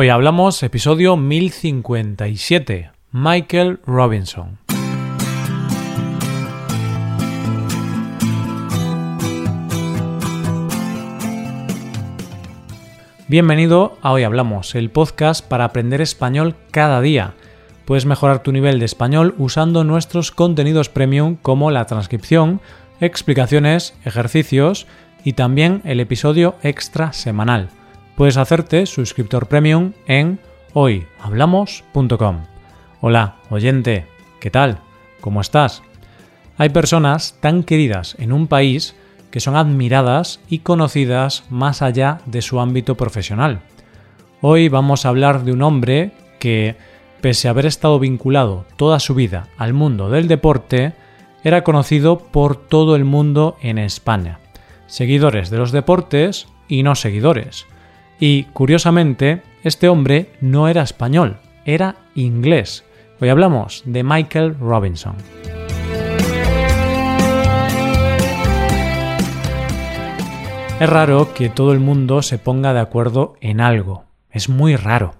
Hoy hablamos episodio 1057, Michael Robinson. Bienvenido a Hoy Hablamos, el podcast para aprender español cada día. Puedes mejorar tu nivel de español usando nuestros contenidos premium como la transcripción, explicaciones, ejercicios y también el episodio extra semanal. Puedes hacerte suscriptor premium en hoyhablamos.com. Hola, oyente, ¿qué tal? ¿Cómo estás? Hay personas tan queridas en un país que son admiradas y conocidas más allá de su ámbito profesional. Hoy vamos a hablar de un hombre que, pese a haber estado vinculado toda su vida al mundo del deporte, era conocido por todo el mundo en España, seguidores de los deportes y no seguidores. Y, curiosamente, este hombre no era español, era inglés. Hoy hablamos de Michael Robinson. Es raro que todo el mundo se ponga de acuerdo en algo. Es muy raro.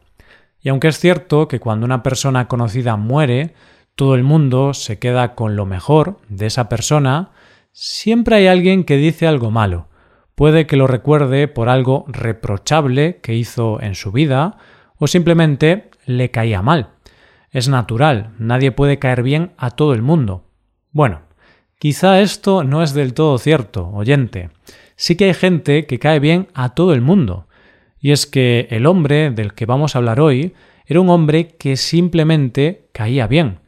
Y aunque es cierto que cuando una persona conocida muere, todo el mundo se queda con lo mejor de esa persona, siempre hay alguien que dice algo malo. Puede que lo recuerde por algo reprochable que hizo en su vida o simplemente le caía mal. Es natural, nadie puede caer bien a todo el mundo. Bueno, quizá esto no es del todo cierto, oyente sí que hay gente que cae bien a todo el mundo. Y es que el hombre del que vamos a hablar hoy era un hombre que simplemente caía bien.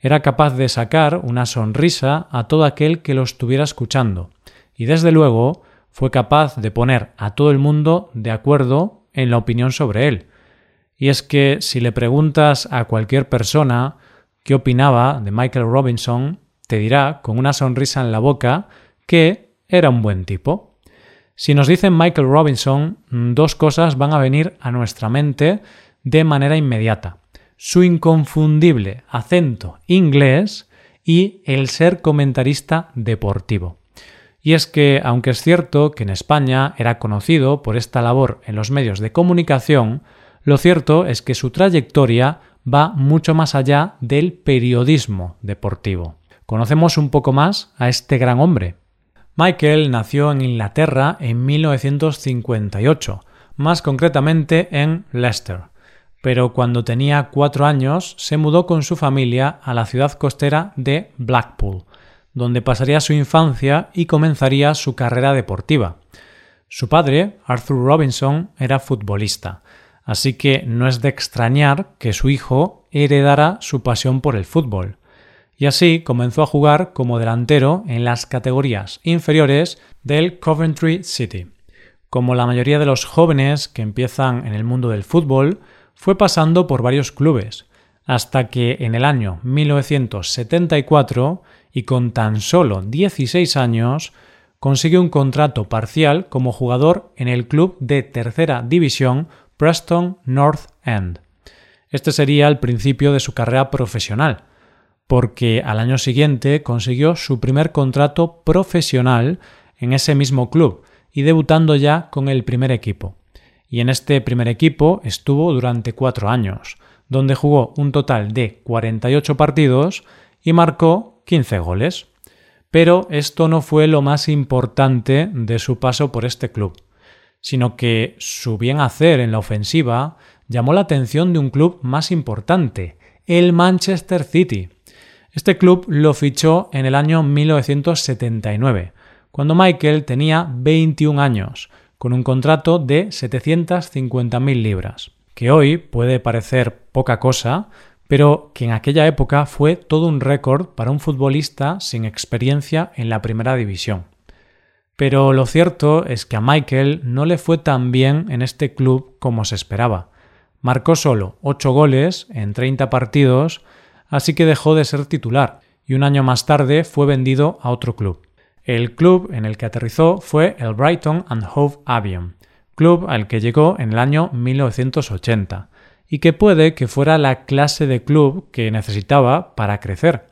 Era capaz de sacar una sonrisa a todo aquel que lo estuviera escuchando. Y desde luego fue capaz de poner a todo el mundo de acuerdo en la opinión sobre él. Y es que si le preguntas a cualquier persona qué opinaba de Michael Robinson, te dirá con una sonrisa en la boca que era un buen tipo. Si nos dicen Michael Robinson, mm, dos cosas van a venir a nuestra mente de manera inmediata. Su inconfundible acento inglés y el ser comentarista deportivo. Y es que, aunque es cierto que en España era conocido por esta labor en los medios de comunicación, lo cierto es que su trayectoria va mucho más allá del periodismo deportivo. Conocemos un poco más a este gran hombre, Michael nació en Inglaterra en 1958, más concretamente en Leicester, pero cuando tenía cuatro años se mudó con su familia a la ciudad costera de Blackpool, donde pasaría su infancia y comenzaría su carrera deportiva. Su padre, Arthur Robinson, era futbolista, así que no es de extrañar que su hijo heredara su pasión por el fútbol y así comenzó a jugar como delantero en las categorías inferiores del Coventry City. Como la mayoría de los jóvenes que empiezan en el mundo del fútbol, fue pasando por varios clubes, hasta que en el año 1974, y con tan solo 16 años, consiguió un contrato parcial como jugador en el club de tercera división Preston North End. Este sería el principio de su carrera profesional, porque al año siguiente consiguió su primer contrato profesional en ese mismo club y debutando ya con el primer equipo. Y en este primer equipo estuvo durante cuatro años, donde jugó un total de 48 partidos y marcó 15 goles. Pero esto no fue lo más importante de su paso por este club, sino que su bien hacer en la ofensiva llamó la atención de un club más importante, el Manchester City, este club lo fichó en el año 1979, cuando Michael tenía 21 años, con un contrato de 750.000 libras, que hoy puede parecer poca cosa, pero que en aquella época fue todo un récord para un futbolista sin experiencia en la primera división. Pero lo cierto es que a Michael no le fue tan bien en este club como se esperaba. Marcó solo 8 goles en 30 partidos así que dejó de ser titular y un año más tarde fue vendido a otro club. El club en el que aterrizó fue el Brighton and Hove Albion, club al que llegó en el año 1980 y que puede que fuera la clase de club que necesitaba para crecer.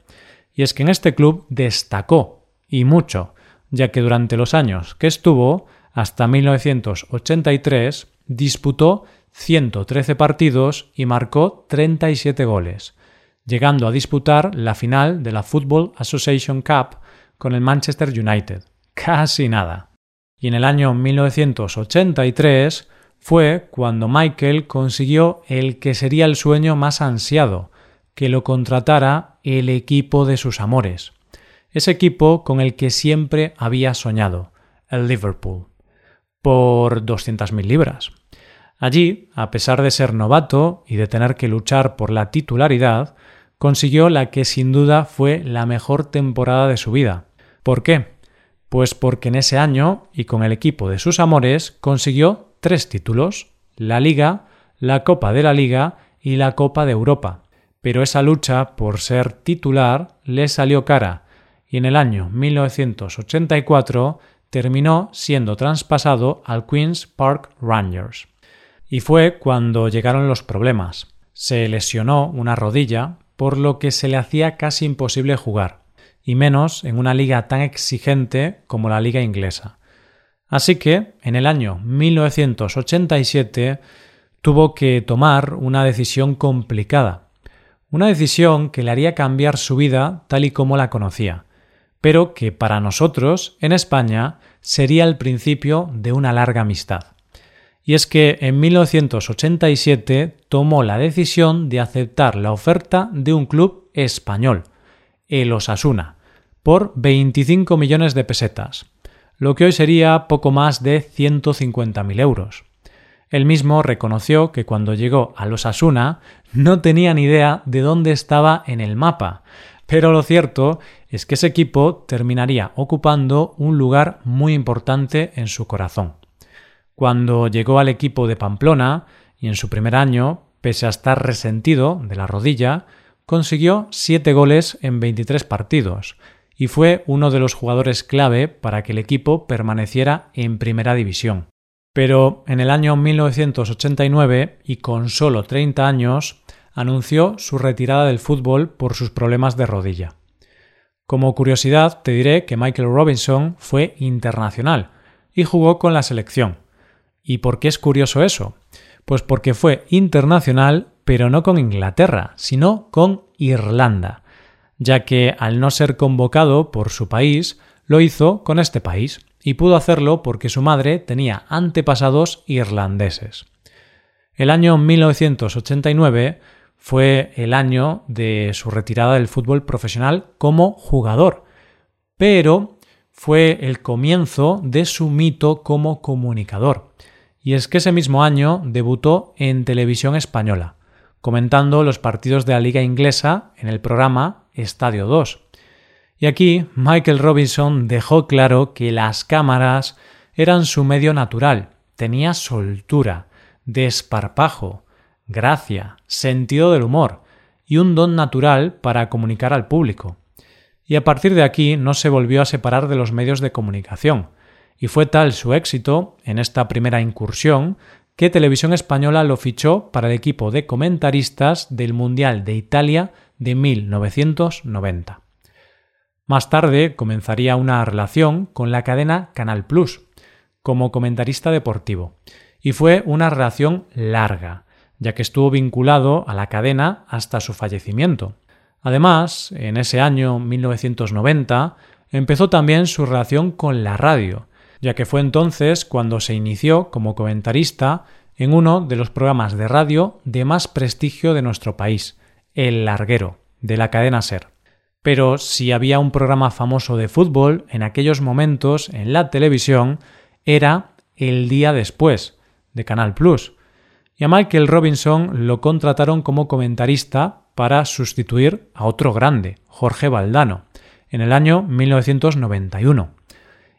Y es que en este club destacó, y mucho, ya que durante los años que estuvo, hasta 1983, disputó 113 partidos y marcó 37 goles, llegando a disputar la final de la Football Association Cup con el Manchester United. Casi nada. Y en el año 1983 fue cuando Michael consiguió el que sería el sueño más ansiado, que lo contratara el equipo de sus amores, ese equipo con el que siempre había soñado, el Liverpool, por 200.000 libras. Allí, a pesar de ser novato y de tener que luchar por la titularidad, consiguió la que sin duda fue la mejor temporada de su vida. ¿Por qué? Pues porque en ese año, y con el equipo de sus amores, consiguió tres títulos, la Liga, la Copa de la Liga y la Copa de Europa, pero esa lucha por ser titular le salió cara y en el año 1984 terminó siendo traspasado al Queen's Park Rangers. Y fue cuando llegaron los problemas. Se lesionó una rodilla, por lo que se le hacía casi imposible jugar, y menos en una liga tan exigente como la liga inglesa. Así que, en el año 1987, tuvo que tomar una decisión complicada, una decisión que le haría cambiar su vida tal y como la conocía, pero que para nosotros, en España, sería el principio de una larga amistad. Y es que en 1987 tomó la decisión de aceptar la oferta de un club español, el Osasuna, por 25 millones de pesetas, lo que hoy sería poco más de 150.000 euros. Él mismo reconoció que cuando llegó a los Asuna no tenía ni idea de dónde estaba en el mapa, pero lo cierto es que ese equipo terminaría ocupando un lugar muy importante en su corazón. Cuando llegó al equipo de Pamplona, y en su primer año, pese a estar resentido de la rodilla, consiguió siete goles en 23 partidos, y fue uno de los jugadores clave para que el equipo permaneciera en primera división. Pero en el año 1989, y con solo 30 años, anunció su retirada del fútbol por sus problemas de rodilla. Como curiosidad, te diré que Michael Robinson fue internacional y jugó con la selección. ¿Y por qué es curioso eso? Pues porque fue internacional, pero no con Inglaterra, sino con Irlanda, ya que al no ser convocado por su país, lo hizo con este país y pudo hacerlo porque su madre tenía antepasados irlandeses. El año 1989 fue el año de su retirada del fútbol profesional como jugador, pero fue el comienzo de su mito como comunicador. Y es que ese mismo año debutó en televisión española, comentando los partidos de la liga inglesa en el programa Estadio 2. Y aquí Michael Robinson dejó claro que las cámaras eran su medio natural, tenía soltura, desparpajo, gracia, sentido del humor y un don natural para comunicar al público. Y a partir de aquí no se volvió a separar de los medios de comunicación, y fue tal su éxito en esta primera incursión que Televisión Española lo fichó para el equipo de comentaristas del Mundial de Italia de 1990. Más tarde comenzaría una relación con la cadena Canal Plus, como comentarista deportivo, y fue una relación larga, ya que estuvo vinculado a la cadena hasta su fallecimiento. Además, en ese año 1990, empezó también su relación con la radio, ya que fue entonces cuando se inició como comentarista en uno de los programas de radio de más prestigio de nuestro país, El Larguero, de la cadena Ser. Pero si había un programa famoso de fútbol en aquellos momentos en la televisión, era El día después, de Canal Plus. Y a Michael Robinson lo contrataron como comentarista para sustituir a otro grande, Jorge Valdano, en el año 1991.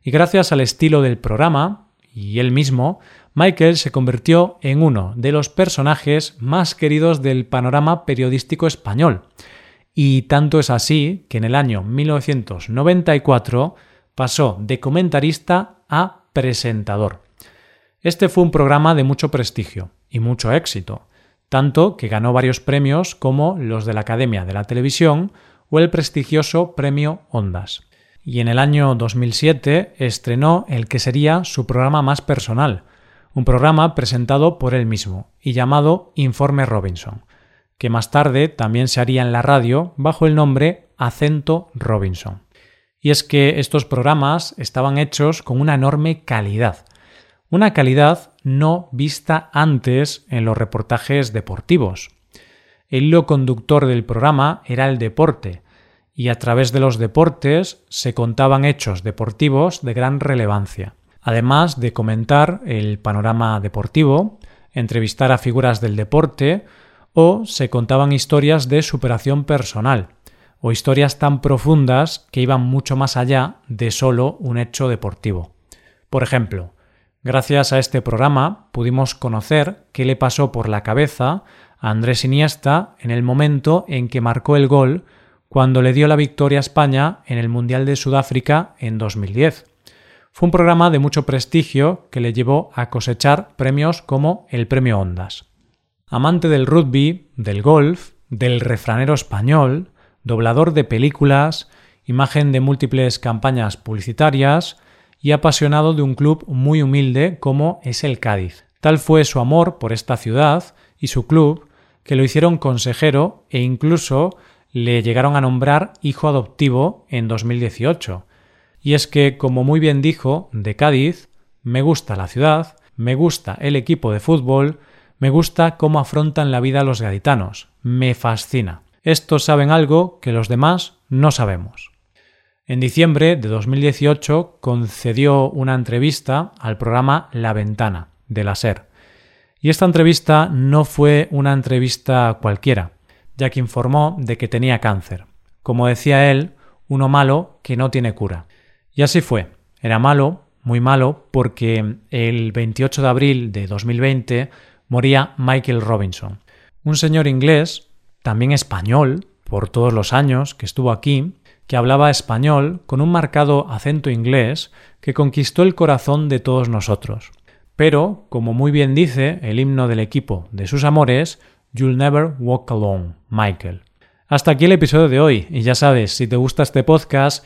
Y gracias al estilo del programa, y él mismo, Michael se convirtió en uno de los personajes más queridos del panorama periodístico español, y tanto es así que en el año 1994 pasó de comentarista a presentador. Este fue un programa de mucho prestigio y mucho éxito, tanto que ganó varios premios como los de la Academia de la Televisión o el prestigioso Premio Ondas. Y en el año 2007 estrenó el que sería su programa más personal, un programa presentado por él mismo y llamado Informe Robinson, que más tarde también se haría en la radio bajo el nombre Acento Robinson. Y es que estos programas estaban hechos con una enorme calidad, una calidad no vista antes en los reportajes deportivos. El hilo conductor del programa era el deporte, y a través de los deportes se contaban hechos deportivos de gran relevancia. Además de comentar el panorama deportivo, entrevistar a figuras del deporte o se contaban historias de superación personal o historias tan profundas que iban mucho más allá de solo un hecho deportivo. Por ejemplo, gracias a este programa pudimos conocer qué le pasó por la cabeza a Andrés Iniesta en el momento en que marcó el gol cuando le dio la victoria a España en el Mundial de Sudáfrica en 2010. Fue un programa de mucho prestigio que le llevó a cosechar premios como el Premio Ondas. Amante del rugby, del golf, del refranero español, doblador de películas, imagen de múltiples campañas publicitarias y apasionado de un club muy humilde como es el Cádiz. Tal fue su amor por esta ciudad y su club que lo hicieron consejero e incluso le llegaron a nombrar hijo adoptivo en 2018. Y es que, como muy bien dijo, de Cádiz, me gusta la ciudad, me gusta el equipo de fútbol, me gusta cómo afrontan la vida los gaditanos, me fascina. Estos saben algo que los demás no sabemos. En diciembre de 2018 concedió una entrevista al programa La Ventana, de la SER. Y esta entrevista no fue una entrevista cualquiera ya que informó de que tenía cáncer. Como decía él, uno malo que no tiene cura. Y así fue. Era malo, muy malo, porque el 28 de abril de 2020 moría Michael Robinson, un señor inglés, también español, por todos los años que estuvo aquí, que hablaba español con un marcado acento inglés que conquistó el corazón de todos nosotros. Pero, como muy bien dice el himno del equipo de sus amores, You'll Never Walk Alone, Michael. Hasta aquí el episodio de hoy, y ya sabes, si te gusta este podcast